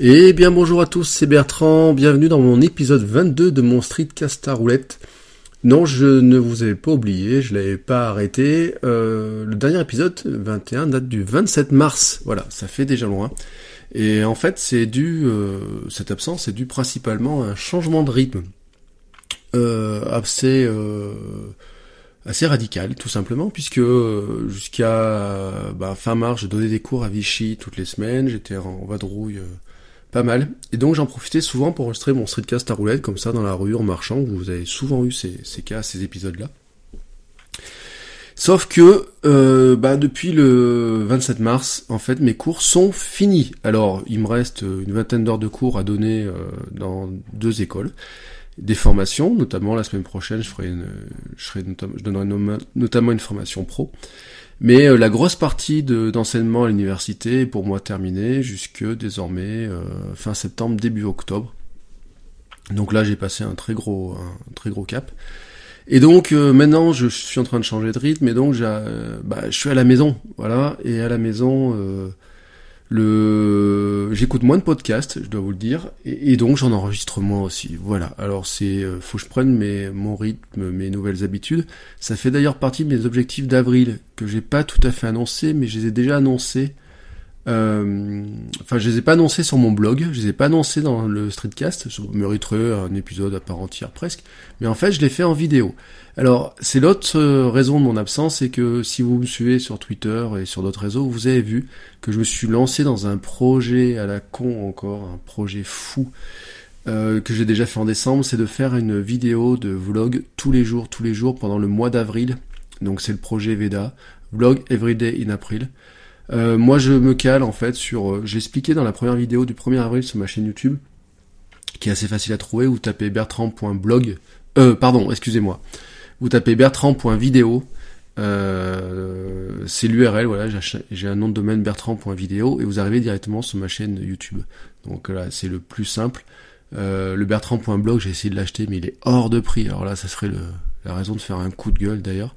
Eh bien bonjour à tous, c'est Bertrand, bienvenue dans mon épisode 22 de mon Streetcast à roulette. Non, je ne vous avais pas oublié, je l'avais pas arrêté. Euh, le dernier épisode, 21, date du 27 mars. Voilà, ça fait déjà loin. Et en fait, c'est dû, euh, cette absence est due principalement à un changement de rythme euh, assez, radical, tout simplement, puisque jusqu'à bah, fin mars, je donnais des cours à Vichy toutes les semaines, j'étais en vadrouille pas mal, et donc j'en profitais souvent pour enregistrer mon streetcast à roulette comme ça dans la rue en marchant. Vous avez souvent eu ces, cas, ces épisodes-là. Sauf que euh, bah, depuis le 27 mars, en fait, mes cours sont finis. Alors, il me reste une vingtaine d'heures de cours à donner euh, dans deux écoles, des formations, notamment la semaine prochaine, je ferai une, je donnerai notamment une formation pro. Mais euh, la grosse partie d'enseignement à l'université est pour moi terminée jusque désormais euh, fin septembre, début octobre. Donc là, j'ai passé un très gros, un très gros cap. Et donc euh, maintenant, je suis en train de changer de rythme, et donc bah, je suis à la maison, voilà. Et à la maison, j'écoute moins de podcasts, je dois vous le dire, et, donc j'en enregistre moins aussi. Voilà. Alors c'est, faut que je prenne mes, mon rythme, mes nouvelles habitudes. Ça fait d'ailleurs partie de mes objectifs d'avril que j'ai pas tout à fait annoncé, mais je les ai déjà annoncés euh, enfin, je les ai pas annoncés sur mon blog, je les ai pas annoncés dans le streetcast, ça mériterait un épisode à part entière presque, mais en fait, je l'ai fait en vidéo. Alors, c'est l'autre euh, raison de mon absence, c'est que si vous me suivez sur Twitter et sur d'autres réseaux, vous avez vu que je me suis lancé dans un projet à la con encore, un projet fou, euh, que j'ai déjà fait en décembre, c'est de faire une vidéo de vlog tous les jours, tous les jours pendant le mois d'avril. Donc c'est le projet Veda, vlog everyday in April. Euh, moi, je me cale en fait sur. Euh, j'ai expliqué dans la première vidéo du 1er avril sur ma chaîne YouTube, qui est assez facile à trouver. Vous tapez bertrand.blog. Euh, pardon, excusez-moi. Vous tapez bertrand.video. Euh, c'est l'URL, voilà, j'ai un nom de domaine bertrand.video et vous arrivez directement sur ma chaîne YouTube. Donc là, c'est le plus simple. Euh, le bertrand.blog, j'ai essayé de l'acheter, mais il est hors de prix. Alors là, ça serait la raison de faire un coup de gueule d'ailleurs.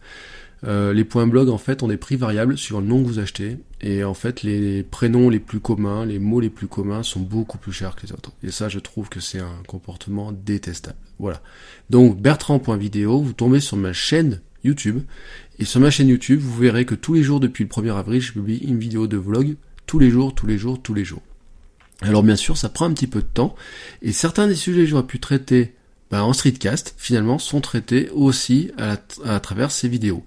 Euh, les points blog en fait ont des prix variables sur le nom que vous achetez et en fait les prénoms les plus communs, les mots les plus communs sont beaucoup plus chers que les autres. Et ça je trouve que c'est un comportement détestable. Voilà. Donc bertrand.video, vous tombez sur ma chaîne YouTube et sur ma chaîne YouTube vous verrez que tous les jours depuis le 1er avril je publie une vidéo de vlog tous les jours, tous les jours, tous les jours. Alors bien sûr ça prend un petit peu de temps et certains des sujets que j'aurais pu traiter ben, en streetcast finalement sont traités aussi à travers ces vidéos.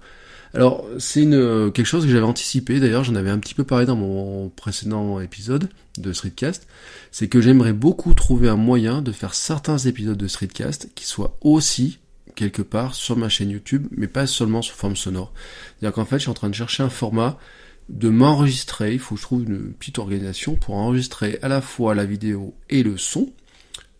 Alors, c'est euh, quelque chose que j'avais anticipé, d'ailleurs j'en avais un petit peu parlé dans mon précédent épisode de Streetcast, c'est que j'aimerais beaucoup trouver un moyen de faire certains épisodes de Streetcast qui soient aussi quelque part sur ma chaîne YouTube, mais pas seulement sous forme sonore. C'est-à-dire qu'en fait, je suis en train de chercher un format de m'enregistrer, il faut que je trouve une petite organisation pour enregistrer à la fois la vidéo et le son,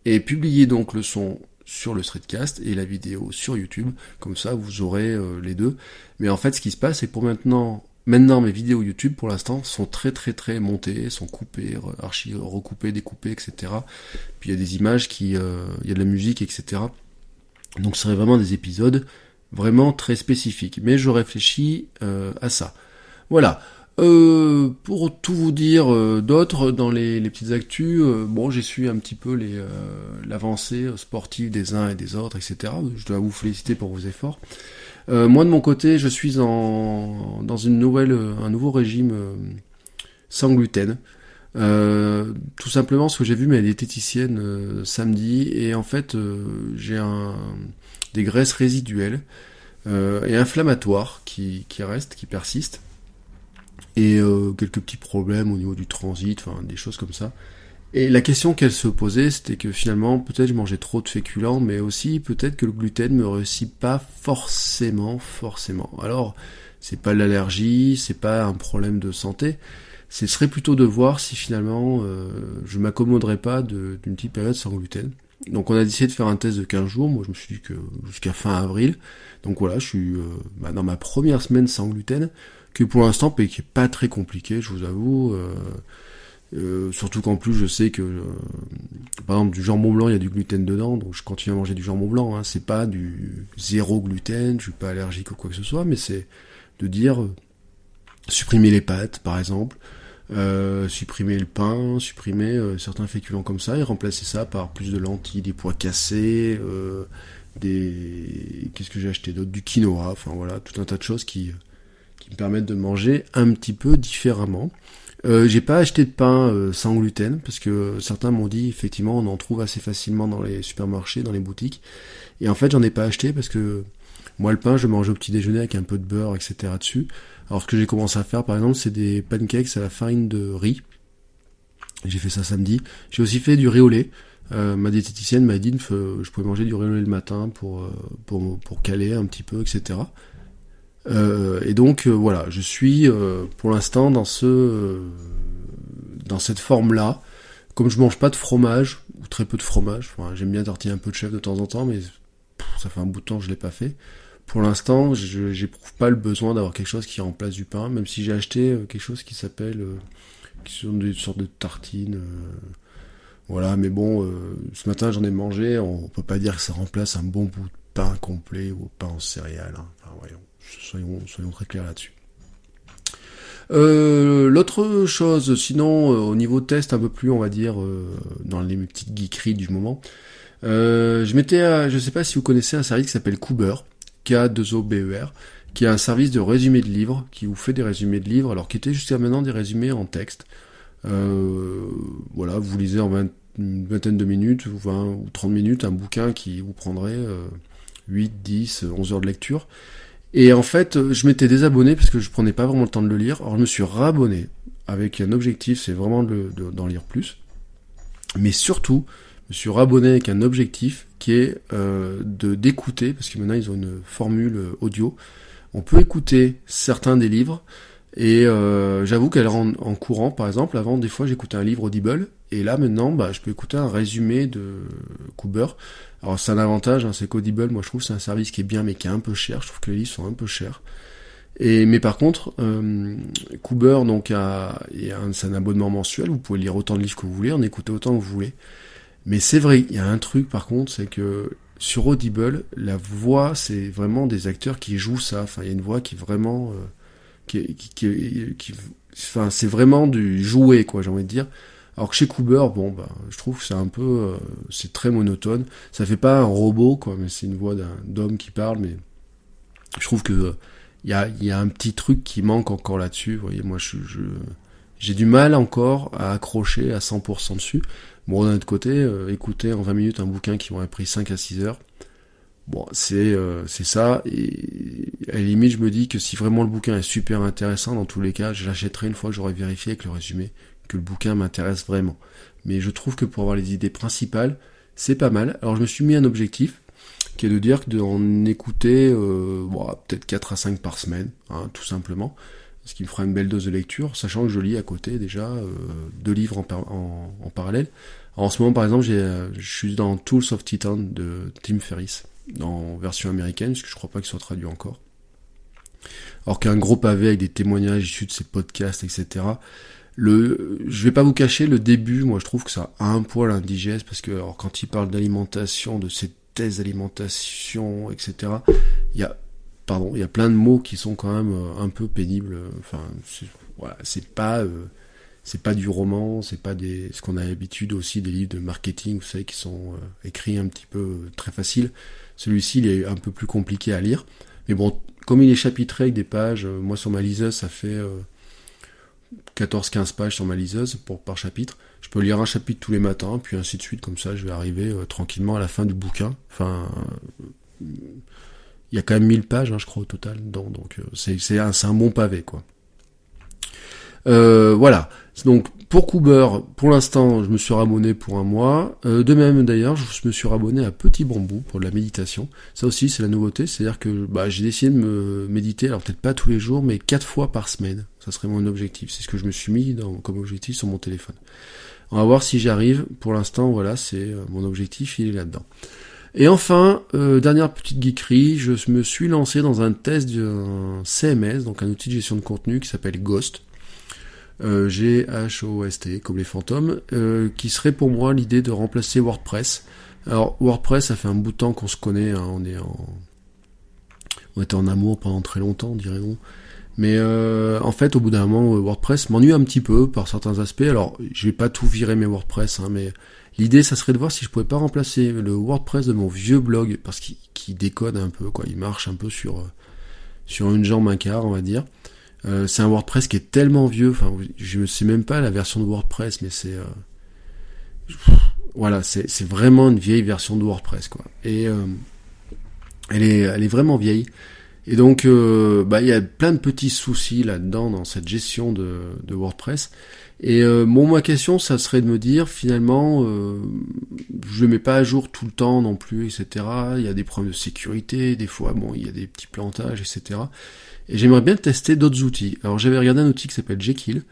et publier donc le son sur le streetcast et la vidéo sur YouTube. Comme ça, vous aurez euh, les deux. Mais en fait, ce qui se passe, c'est pour maintenant, maintenant mes vidéos YouTube, pour l'instant, sont très très très montées, sont coupées, archi recoupées, découpées, etc. Puis il y a des images qui, euh, il y a de la musique, etc. Donc ce serait vraiment des épisodes vraiment très spécifiques. Mais je réfléchis euh, à ça. Voilà. Euh, pour tout vous dire euh, d'autres dans les, petites actus, euh, bon j'ai su un petit peu l'avancée sportive des uns et des autres, etc. Je dois vous féliciter pour vos efforts. moi de mon côté, je suis en dans une nouvelle un nouveau régime sans gluten. tout simplement parce que j'ai vu ma diététicienne samedi et en fait j'ai des graisses résiduelles et inflammatoires qui restent, qui persistent et euh, quelques petits problèmes au niveau du transit, enfin des choses comme ça. Et la question qu'elle se posait, c'était que finalement, peut-être je mangeais trop de féculents, mais aussi peut-être que le gluten me réussit pas forcément, forcément. Alors, c'est pas l'allergie, c'est pas un problème de santé, ce serait plutôt de voir si finalement je m'accommoderais pas d'une petite période sans gluten. Donc on a décidé de faire un test de 15 jours, moi je me suis dit que jusqu'à fin avril. Donc voilà, je suis bah, dans ma première semaine sans gluten, que pour l'instant qui est pas très compliqué, je vous avoue. Euh, surtout qu'en plus je sais que euh, par exemple du jambon blanc il y a du gluten dedans donc je continue à manger du jambon blanc hein. c'est pas du zéro gluten je suis pas allergique ou quoi que ce soit mais c'est de dire euh, supprimer les pâtes par exemple supprimer le pain supprimer certains féculents comme ça et remplacer ça par plus de lentilles des pois cassés des qu'est-ce que j'ai acheté d'autre? Du quinoa enfin voilà tout un tas de choses qui permettent de manger un petit peu différemment euh, j'ai pas acheté de pain euh, sans gluten parce que certains m'ont dit effectivement on en trouve assez facilement dans les supermarchés, dans les boutiques. Et en fait j'en ai pas acheté parce que moi le pain je mange au petit déjeuner avec un peu de beurre etc dessus. Alors ce que j'ai commencé à faire par exemple c'est des pancakes à la farine de riz. J'ai fait ça samedi. J'ai aussi fait du riz au lait. Euh, ma diététicienne m'a dit que je pouvais manger du riz au lait le matin pour caler un petit peu etc. Euh, et donc euh, voilà, je suis euh, pour l'instant dans ce dans cette forme-là. Comme je mange pas de fromage ou très peu de fromage, enfin, j'aime bien tortiller un peu de chef de temps en temps, mais ça fait un bout de temps que je l'ai pas fait. Pour l'instant, j'éprouve pas le besoin d'avoir quelque chose qui remplace du pain, même si j'ai acheté quelque chose qui s'appelle qui sont des sortes de tartines. voilà, mais bon, ce matin j'en ai mangé. On peut pas dire que ça remplace un bon bout de pain complet ou pain en céréales. Hein. Enfin, voyons soyons, très clairs là-dessus. Euh, l'autre chose, sinon, euh, au niveau test, un peu plus, on va dire, euh, dans les petites geekeries du moment, je m'étais, je sais pas si vous connaissez un service qui s'appelle Cooper, K2OBER, qui est un service de résumé de livres, qui vous fait des résumés de livres, alors qui était jusqu'à maintenant des résumés en texte. voilà, vous lisez en une vingtaine de minutes, ou 20 ou 30 minutes, un bouquin qui vous prendrait 8, 10, 11 heures de lecture. Et en fait, je m'étais désabonné parce que je prenais pas vraiment le temps de le lire. Alors je me suis rabonné avec un objectif, c'est vraiment d'en lire plus. Mais surtout, je me suis rabonné avec un objectif qui est euh, d'écouter, parce que maintenant ils ont une formule audio. On peut écouter certains des livres, et euh, j'avoue qu'elle rend en courant, par exemple, avant des fois j'écoutais un livre Audible, et là maintenant bah, je peux écouter un résumé de Cooper. Alors c'est un avantage, hein, c'est qu'Audible, moi je trouve c'est un service qui est bien mais qui est un peu cher, je trouve que les livres sont un peu chers. Et mais par contre, euh, Cooper donc a, c'est un abonnement mensuel, vous pouvez lire autant de livres que vous voulez, en écouter autant que vous voulez. Mais c'est vrai, il y a un truc par contre, c'est que sur Audible, la voix, c'est vraiment des acteurs qui jouent ça. Enfin, il y a une voix qui est vraiment, euh, enfin, c'est vraiment du jouet, quoi, j'ai envie de dire. Alors que chez Cooper, bon, bah, je trouve que c'est un peu, euh, c'est très monotone. Ça fait pas un robot, quoi, mais c'est une voix d'un d'homme qui parle. Mais je trouve que il y a, y a un petit truc qui manque encore là-dessus. Vous voyez, moi, je, j'ai du mal encore à accrocher à 100% dessus. Bon, d'un autre côté, euh, écouter en 20 minutes un bouquin qui m'aurait pris 5 à 6 heures, bon, c'est euh, c'est ça. Et à la limite, je me dis que si vraiment le bouquin est super intéressant, dans tous les cas, je l'achèterai une fois que j'aurai vérifié avec le résumé que le bouquin m'intéresse vraiment. Mais je trouve que pour avoir les idées principales, c'est pas mal. Alors je me suis mis un objectif qui est de dire que d'en écouter euh, peut-être 4 à 5 par semaine, hein, tout simplement, ce qui me fera une belle dose de lecture, sachant que je lis à côté déjà euh, deux livres en, en, parallèle. en ce moment, par exemple, euh, je suis dans Tools of Titan de Tim Ferriss, en version américaine, parce que je crois pas qu'il soit traduit encore. Alors qu'un gros pavé avec des témoignages issus de ses podcasts, etc. Le, je vais pas vous cacher, le début, moi je trouve que ça a un poil indigeste parce que alors, quand il parle d'alimentation, de ces thèses d'alimentation, etc. Il y a, pardon, il y a plein de mots qui sont quand même euh, un peu pénibles. Enfin, voilà, c'est pas, euh, c'est pas du roman, c'est pas des, ce qu'on a l'habitude aussi des livres de marketing, vous savez, qui sont euh, écrits un petit peu très facile. Celui-ci, il est un peu plus compliqué à lire. Mais bon, comme il est chapitré avec des pages, moi sur ma liseuse, ça fait 14-15 pages sur ma liseuse pour, par chapitre. Je peux lire un chapitre tous les matins, puis ainsi de suite, comme ça je vais arriver euh, tranquillement à la fin du bouquin. Enfin, il y a quand même 1000 pages, hein, je crois, au total. Donc, donc euh, c'est un bon pavé, quoi. Euh, voilà. Donc, pour Cooper, pour l'instant, je me suis rabonné pour un mois. Euh, de même, d'ailleurs, je me suis rabonné à Petit Bambou pour de la méditation. Ça aussi, c'est la nouveauté, c'est-à-dire que bah, j'ai décidé de me méditer, alors peut-être pas tous les jours, mais quatre fois par semaine. Ça serait mon objectif. C'est ce que je me suis mis comme objectif sur mon téléphone. On va voir si j'y arrive. Pour l'instant, voilà, c'est euh, mon objectif, il est là-dedans. Et enfin, euh, dernière petite geekerie, je me suis lancé dans un test d'un CMS, donc un outil de gestion de contenu qui s'appelle Ghost. Euh, G-H-O-S-T, comme les fantômes, euh, qui serait pour moi l'idée de remplacer WordPress. Alors WordPress, ça fait un bout de temps qu'on se connaît, hein, on est en... On était en amour pendant très longtemps, dirait-on. Mais euh, en fait, au bout d'un moment, WordPress m'ennuie un petit peu par certains aspects. Alors, je vais pas tout virer mes WordPress, hein, mais L'idée, ça serait de voir si je pouvais pas remplacer le WordPress de mon vieux blog, parce qu'il décode un peu, quoi. Il marche un peu sur, sur une jambe, un quart, on va dire. Euh, c'est un WordPress qui est tellement vieux, enfin, je ne sais même pas la version de WordPress, mais c'est... Euh, voilà, c'est vraiment une vieille version de WordPress, quoi. Et elle, est, elle est vraiment vieille. Et donc, bah, il y a plein de petits soucis là-dedans, dans cette gestion de WordPress. Et euh, ma question, ça serait de me dire, finalement, euh, je le mets pas à jour tout le temps non plus, etc. Il y a des problèmes de sécurité, des fois, bon, il y a des petits plantages, etc. Et j'aimerais bien tester d'autres outils. Alors, j'avais regardé un outil qui s'appelle Jekyll.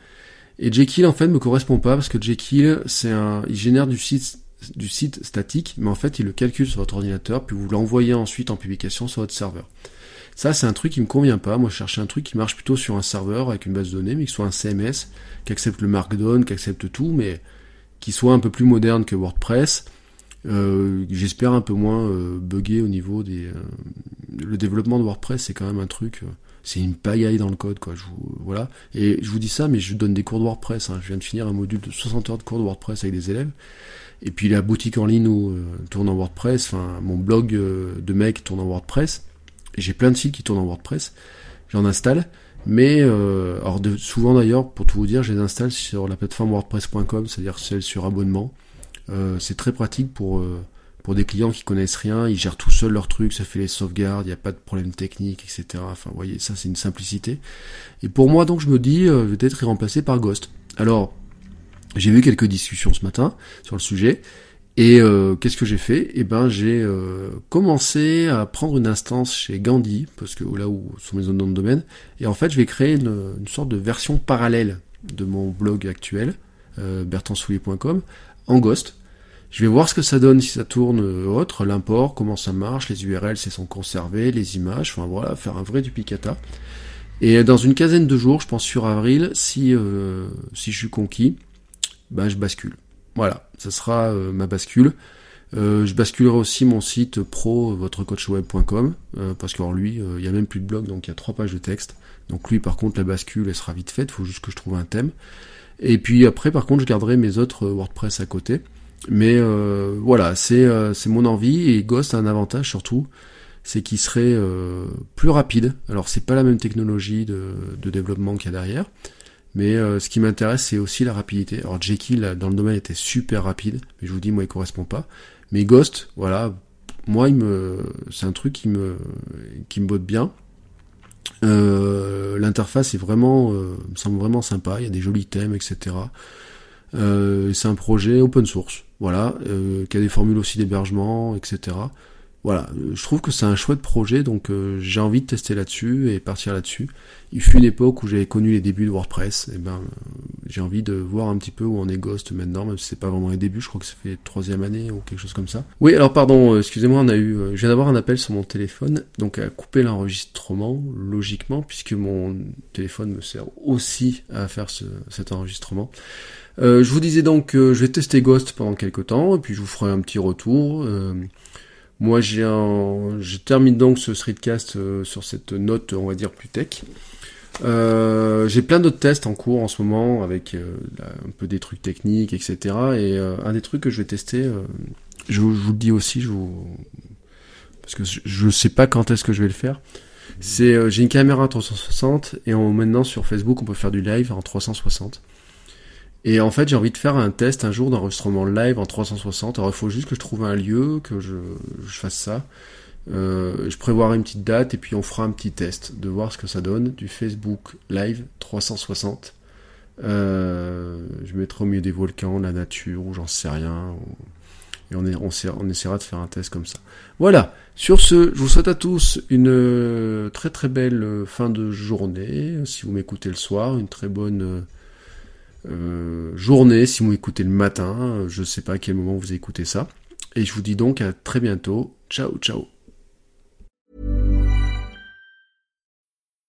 Et Jekyll, en fait, me correspond pas parce que Jekyll, c'est un, il génère du site, du site statique, mais en fait, il le calcule sur votre ordinateur, puis vous l'envoyez ensuite en publication sur votre serveur. Ça, c'est un truc qui me convient pas. Moi, je cherchais un truc qui marche plutôt sur un serveur avec une base de données, mais qui soit un CMS, qui accepte le Markdown, qui accepte tout, mais qui soit un peu plus moderne que WordPress. Euh, J'espère un peu moins euh, bugger au niveau des. Euh, le développement de WordPress, c'est quand même un truc. C'est une pagaille dans le code, quoi. Voilà. Et je vous dis ça, mais je donne des cours de WordPress. Hein. Je viens de finir un module de 60 heures de cours de WordPress avec des élèves. Et puis la boutique en ligne où, tourne en WordPress. Enfin, mon blog de mec tourne en WordPress j'ai plein de sites qui tournent en WordPress, j'en installe, mais euh, souvent d'ailleurs, pour tout vous dire, je les installe sur la plateforme WordPress.com, c'est-à-dire celle sur abonnement. Euh, c'est très pratique pour euh, pour des clients qui connaissent rien, ils gèrent tout seuls leurs trucs, ça fait les sauvegardes, il n'y a pas de problème technique, etc. Enfin, vous voyez, ça c'est une simplicité. Et pour moi, donc, je me dis, euh, peut-être y remplacer par Ghost. Alors, j'ai vu quelques discussions ce matin sur le sujet. Et euh, qu'est-ce que j'ai fait? Eh ben, j'ai euh, commencé à prendre une instance chez Gandhi, parce que là où sont mes zones de domaine, et en fait, je vais créer une, sorte de version parallèle de mon blog actuel, euh, bertandsoulier.com, en Ghost. Je vais voir ce que ça donne si ça tourne autre, l'import, comment ça marche, les URL si sont conservées, les images, enfin voilà, faire un vrai duplicata. Et dans une quinzaine de jours, je pense sur avril, si si je suis conquis, ben je bascule. Voilà, ça sera euh, ma bascule. Euh, je basculerai aussi mon site pro, votrecoachweb.com, euh, parce que lui, il y a même plus de blog, donc il y a trois pages de texte. Donc lui, par contre, la bascule, elle sera vite faite, il faut juste que je trouve un thème. Et puis après, par contre, je garderai mes autres WordPress à côté. Mais voilà, c'est mon envie, et Ghost a un avantage surtout, c'est qu'il serait plus rapide. Alors c'est pas la même technologie de développement qu'il y a derrière, mais euh, ce qui m'intéresse, c'est aussi la rapidité. Alors Jekyll, dans le domaine, était super rapide, mais je vous dis, moi, il correspond pas. Mais Ghost, voilà, moi, il me, c'est un truc qui me, qui me botte bien. Euh, l'interface est vraiment, euh, me semble vraiment sympa. Il y a des jolis thèmes, etc. c'est un projet open source, voilà, qui a des formules aussi d'hébergement, etc voilà, je trouve que c'est un chouette projet, donc euh, j'ai envie de tester là-dessus et partir là-dessus. Il fut une époque où j'avais connu les débuts de WordPress, et ben euh, j'ai envie de voir un petit peu où on est Ghost maintenant, même si c'est pas vraiment les débuts, je crois que ça fait troisième année ou quelque chose comme ça. Oui, alors pardon, euh, excusez-moi, on a eu, je viens d'avoir un appel sur mon téléphone, donc à couper l'enregistrement logiquement, puisque mon téléphone me sert aussi à faire cet enregistrement. je vous disais donc que je vais tester Ghost pendant quelques temps, et puis je vous ferai un petit retour. Moi, j'ai un... je termine donc ce streetcast euh, sur cette note, on va dire, plus tech. Euh, j'ai plein d'autres tests en cours en ce moment avec euh, un peu des trucs techniques, etc. Et un des trucs que je vais tester, je, vous le dis aussi, je vous... parce que je ne sais pas quand est-ce que je vais le faire. C'est j'ai une caméra 360 et maintenant sur Facebook on peut faire du live en 360. Et en fait, j'ai envie de faire un test un jour d'enregistrement live en 360. Alors, il faut juste que je trouve un lieu, que je, fasse ça. Euh, je prévoirai une petite date et puis on fera un petit test de voir ce que ça donne du Facebook Live 360. Euh, je mettrai au milieu des volcans, la nature, ou j'en sais rien. Et on, essaiera de faire un test comme ça. Voilà. Sur ce, je vous souhaite à tous une euh, très très belle fin de journée. Si vous m'écoutez le soir, une très bonne euh, journée. Si vous m'écoutez le matin, je ne sais pas à quel moment vous écoutez ça. Et je vous dis donc à très bientôt. Ciao, ciao.